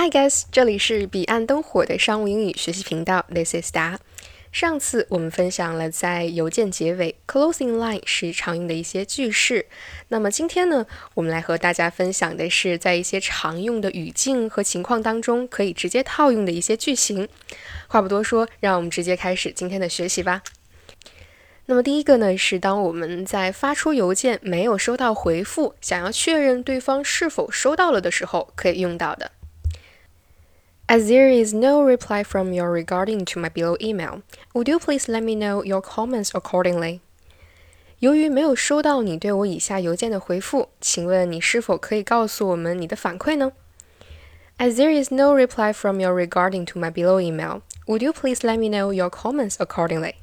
Hi guys，这里是彼岸灯火的商务英语学习频道，This is Da。上次我们分享了在邮件结尾 closing line 时常用的一些句式，那么今天呢，我们来和大家分享的是在一些常用的语境和情况当中可以直接套用的一些句型。话不多说，让我们直接开始今天的学习吧。那么第一个呢，是当我们在发出邮件没有收到回复，想要确认对方是否收到了的时候可以用到的。As there is no reply from you regarding to my below email, would you please let me know your comments accordingly? 由于没有收到你对我以下邮件的回复，请问你是否可以告诉我们你的反馈呢？As there is no reply from you regarding to my below email, would you please let me know your comments accordingly?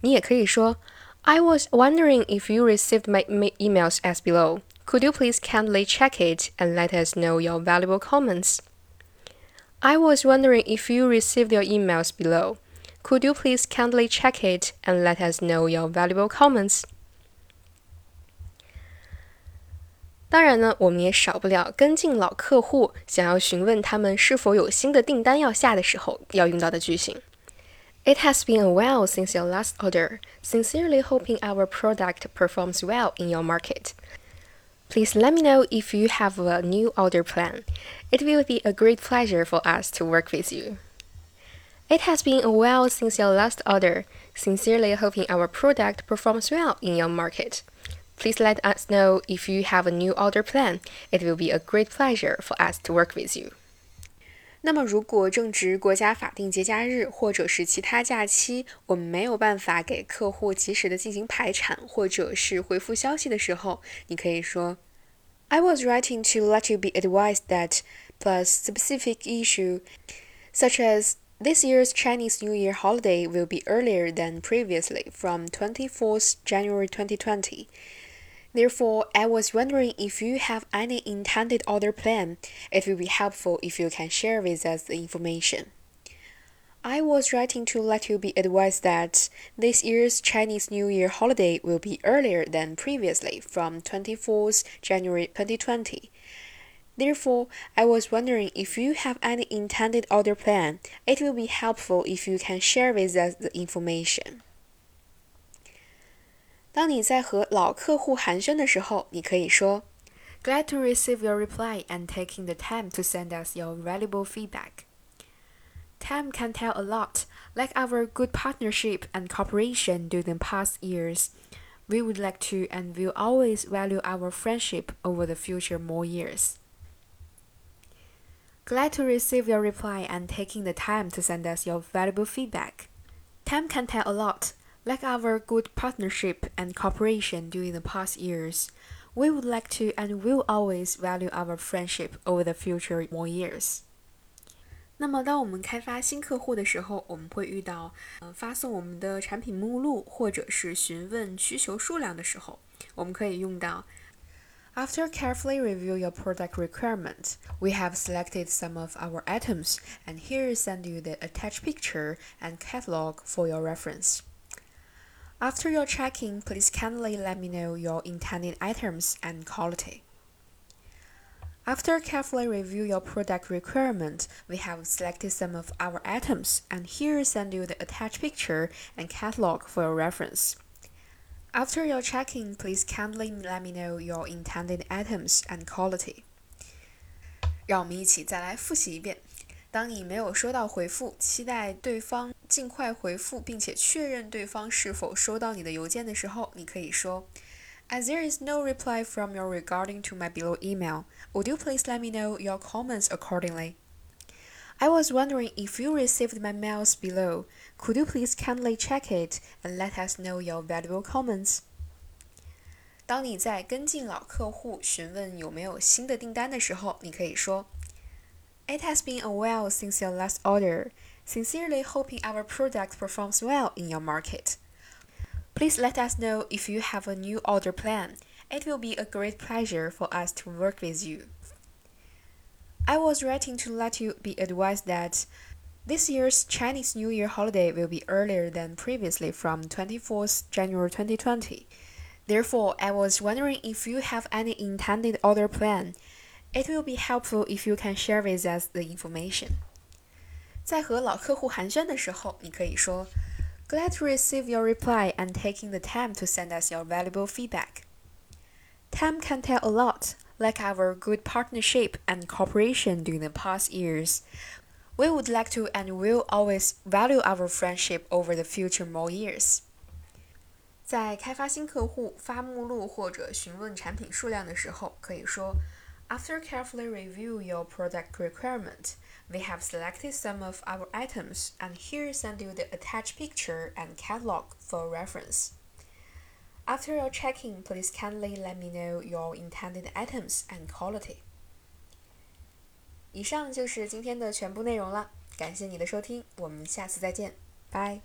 你也可以说，I was wondering if you received my emails as below. Could you please kindly check it and let us know your valuable comments? I was wondering if you received your emails below. Could you please kindly check it and let us know your valuable comments? 当然呢，我们也少不了跟进老客户，想要询问他们是否有新的订单要下的时候要用到的句型。It has been a while since your last order. Sincerely hoping our product performs well in your market. Please let me know if you have a new order plan. It will be a great pleasure for us to work with you. It has been a while since your last order. Sincerely hoping our product performs well in your market. Please let us know if you have a new order plan. It will be a great pleasure for us to work with you. 那么，如果正值国家法定节假日或者是其他假期，我们没有办法给客户及时的进行排产或者是回复消息的时候，你可以说 ：“I was writing to let you be advised that plus specific issue, such as this year's Chinese New Year holiday will be earlier than previously from 24th January 2020. Therefore, I was wondering if you have any intended order plan. It will be helpful if you can share with us the information. I was writing to let you be advised that this year's Chinese New Year holiday will be earlier than previously from 24th January 2020. Therefore, I was wondering if you have any intended order plan. It will be helpful if you can share with us the information. 当你在和老客户寒暄的时候，你可以说：“Glad to receive your reply and taking the time to send us your valuable feedback. Time can tell a lot, like our good partnership and cooperation during the past years. We would like to and will always value our friendship over the future more years. Glad to receive your reply and taking the time to send us your valuable feedback. Time can tell a lot, like our good partnership and cooperation during the past years, we would like to and will always value our friendship over the future more years. 那么，当我们开发新客户的时候，我们会遇到，呃，发送我们的产品目录或者是询问需求数量的时候，我们可以用到 After carefully review your product requirements, we have selected some of our items, and here send you the attached picture and catalog for your reference. After your checking, please kindly let me know your intended items and quality. After carefully review your product requirement, we have selected some of our items and here send you the attached picture and catalog for your reference. After your checking, please kindly let me know your intended items and quality. 让我们一起再来复习一遍。当你没有收到回复，期待对方尽快回复，并且确认对方是否收到你的邮件的时候，你可以说 ：“As there is no reply from you regarding to my below email, would you please let me know your comments accordingly? I was wondering if you received my mails below. Could you please kindly check it and let us know your valuable comments?” 当你在跟进老客户询问有没有新的订单的时候，你可以说。it has been a while since your last order. Sincerely hoping our product performs well in your market. Please let us know if you have a new order plan. It will be a great pleasure for us to work with you. I was writing to let you be advised that this year's Chinese New Year holiday will be earlier than previously from 24th January 2020. Therefore, I was wondering if you have any intended order plan It will be helpful if you can share with us the information. 在和老客户寒暄的时候，你可以说 Glad to receive your reply and taking the time to send us your valuable feedback. Time can tell a lot, like our good partnership and cooperation during the past years. We would like to and will always value our friendship over the future more years. 在开发新客户、发目录或者询问产品数量的时候，可以说 ：After carefully review your product requirement, we have selected some of our items and here send you the attached picture and catalog for reference. After your checking, please kindly let me know your intended items and quality. 以上就是今天的全部内容了，感谢你的收听，我们下次再见，拜。